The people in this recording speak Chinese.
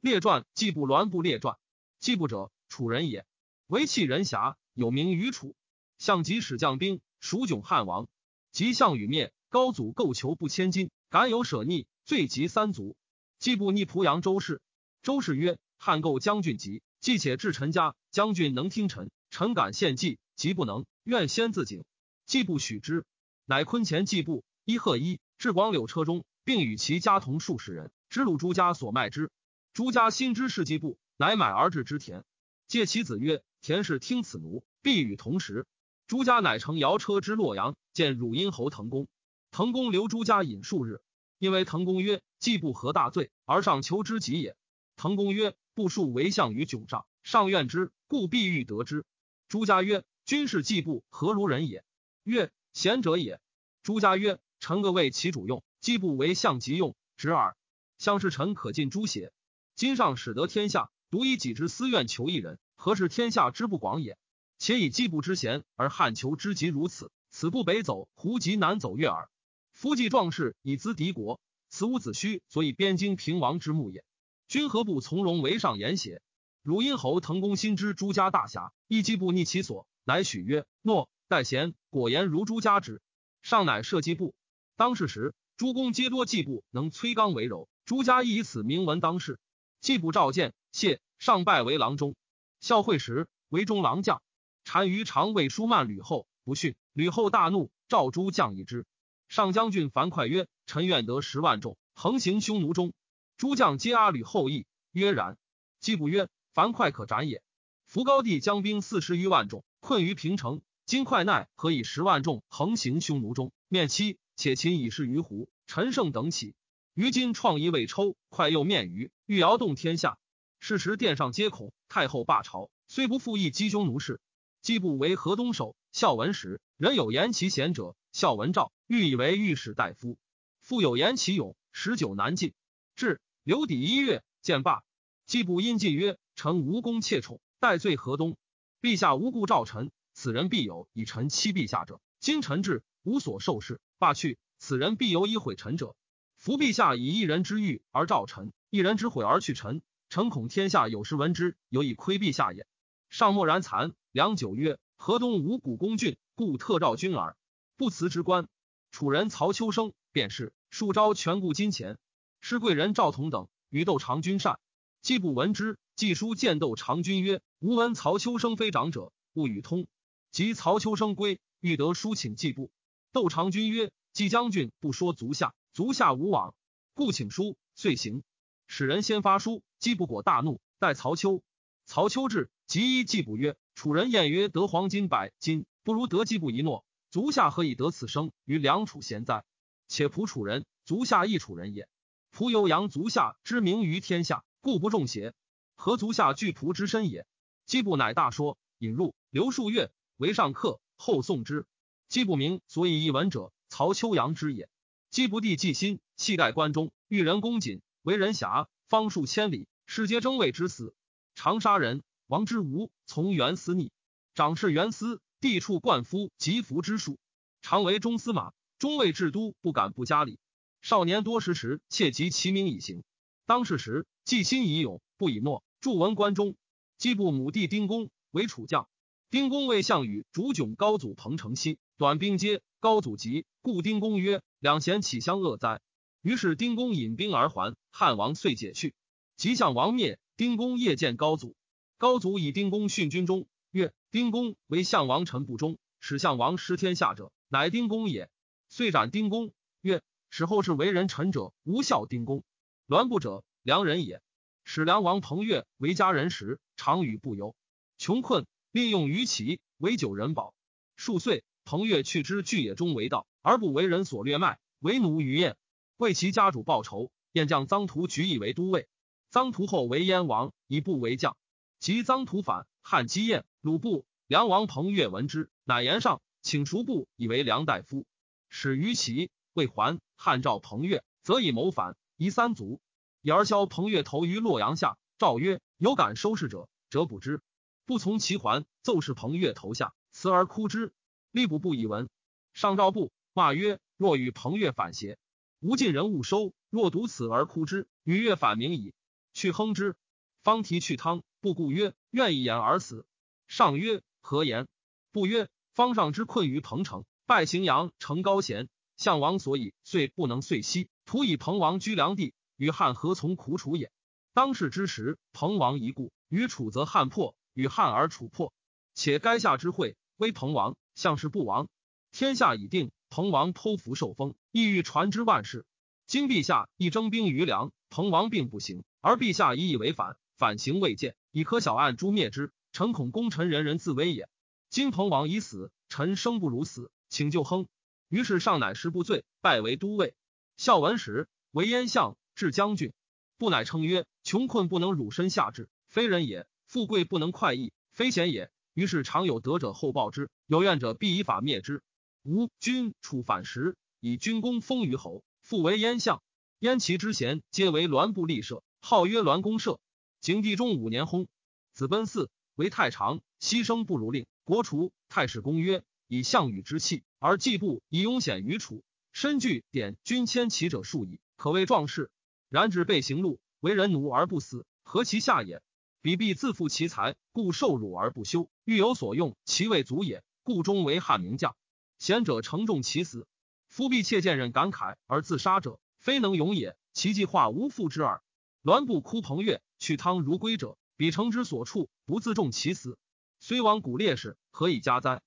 列传季布栾布列传。季布者，楚人也，为弃人侠，有名于楚。项籍使将兵，蜀窘汉王。及项羽灭，高祖构求不千金，敢有舍逆，罪及三族。季布逆濮阳周氏。周氏曰：“汉构将军急，既且至臣家，将军能听臣，臣敢献计；即不能，愿先自警。”季布许之，乃坤前季布一贺一至广柳车中，并与其家同数十人，知鲁朱家所卖之。朱家心知是季布，乃买而置之田。借其子曰：“田氏听此奴，必与同时。”朱家乃乘摇车之洛阳，见汝阴侯滕公。滕公留朱家饮数日，因为滕公曰：“季布何大罪，而上求之己也？”滕公曰：“布数为相于窘上，上怨之，故必欲得之。”朱家曰：“君是季布何如人也？”曰：“贤者也。”朱家曰：“臣各为其主用，季布为相即用，直耳。相是臣可尽诸邪？今上使得天下，独以己之私怨求一人，何事天下之不广也？”且以季布之贤而汉求之急如此，此不北走，胡即南走越耳。夫季壮士以资敌国，此无子虚，所以边京平王之目也。君何不从容为上言邪？汝阴侯滕公心知朱家大侠，一季布逆其所，乃许曰：“诺。”待贤果言如朱家之。上乃设季布。当世时，诸公皆多季布能摧刚为柔，朱家亦以此名闻当世。季布召见谢，上拜为郎中。孝惠时为中郎将。单于常谓书慢吕后不逊，吕后大怒，召诸将议之。上将军樊哙曰：“臣愿得十万众，横行匈奴中。”诸将皆阿吕后意，曰：“然。”季布曰：“樊哙可斩也。”夫高帝将兵四十余万众，困于平城，今快奈何以十万众横行匈奴中？面七且秦以示于胡、陈胜等起。于今创一未抽，快又面于，欲摇动天下。是时殿上皆恐太后罢朝，虽不复议击匈奴事。季布为河东守，孝文时人有言其贤者，孝文诏欲以为御史大夫。复有言其勇，十九难进。至留底一月，见罢。季布因进曰：“臣无功窃宠，待罪河东。陛下无故召臣，此人必有以臣欺陛下者。今臣至，无所受事，罢去，此人必有以毁臣者。伏陛下以一人之欲而召臣，一人之悔而去臣，臣恐天下有时闻之，有以窥陛下也。”上默然惭。良久曰：“河东无古公郡，故特召君耳。不辞之官。”楚人曹秋生便是数招权故金钱。施贵人赵同等与窦长君善，既不闻之。季书见窦长君曰：“吾闻曹秋生非长者，勿与通。”及曹秋生归，欲得书请季布。窦长君曰：“季将军不说足下，足下无往，故请书。”遂行。使人先发书，季布果大怒，待曹丘。曹丘至，即依季布曰。楚人谚曰：“得黄金百金，不如得季布一诺。足下何以得此生于梁楚贤哉？且仆楚人，足下亦楚人也。仆有扬足下之名于天下，故不重邪？何足下惧仆之身也？”季布乃大说，引入，留数月，为上客。后送之。季布名所以一闻者，曹秋阳之也。季不弟季辛，气盖关中，遇人恭谨，为人侠，方数千里，世皆争位之死，长沙人。王之无从元思逆，长侍元思，地处冠夫及服之术，常为中司马，中尉至都，不敢不加礼。少年多识时，切及其名以行。当世时，季心以勇，不以诺。著文关中，季布母弟丁公为楚将。丁公为项羽主窘高祖彭城西，短兵接高祖急，故丁公曰：“两贤岂相恶哉？”于是丁公引兵而还，汉王遂解去。即项王灭，丁公夜见高祖。高祖以丁公训军中，曰：“丁公为项王臣不忠，使项王失天下者，乃丁公也。”遂斩丁公。曰：“使后世为人臣者，无效丁公。栾布者，良人也。使梁王彭越为家人时，常与不由。穷困，利用于齐为九人保。数岁，彭越去之巨野中为盗，而不为人所掠卖，为奴于燕，为其家主报仇。燕将臧荼举以为都尉。臧荼后为燕王，以不为将。”及臧荼反，汉姬燕、鲁部、梁王彭越闻之，乃言上，请赎部以为梁大夫。使于齐未还，汉召彭越，则以谋反，夷三族。以而削彭越头于洛阳下。诏曰：有敢收拾者，者捕之。不从其还，奏事彭越头下，辞而哭之。吏部不以闻。上诏部骂曰：若与彭越反邪？吾尽人勿收。若独此而哭之，与越反明矣。去亨之。方提去汤，不顾曰：“愿一言而死。”上曰：“何言？”不曰：“方上之困于彭城，败荥阳，成高贤。项王所以遂不能遂息，徒以彭王居梁地，与汉何从苦楚也？当世之时，彭王一故，与楚则汉破，与汉而楚破。且垓下之会，威彭王，相氏不亡。天下已定，彭王剖腹受封，意欲传之万世。今陛下亦征兵于梁，彭王并不行，而陛下以以为反，反行未见，以可小案诛灭之。臣恐功臣人人自危也。今彭王已死，臣生不如死，请救亨。于是上乃失不罪，拜为都尉。孝文时为燕相，至将军。不乃称曰：穷困不能辱身下志，非人也；富贵不能快意，非贤也。于是常有德者厚报之，有怨者必以法灭之。吴君楚反时，以军功封于侯。复为燕相，燕齐之贤皆为栾部立社，号曰栾公社。景帝中五年薨，子奔嗣，为太常，牺牲不如令。国除。太史公曰：以项羽之气，而季布以勇显于楚，身具典军千骑者数矣，可谓壮士。然指背行路，为人奴而不死，何其下也？彼必自负其才，故受辱而不休；欲有所用，其未足也，故终为汉名将。贤者承重其死。夫必窃见人感慨而自杀者，非能勇也。其计划无复之耳。栾布哭彭越，去汤如归者，彼诚之所处，不自重其死，虽亡古烈士，何以加哉？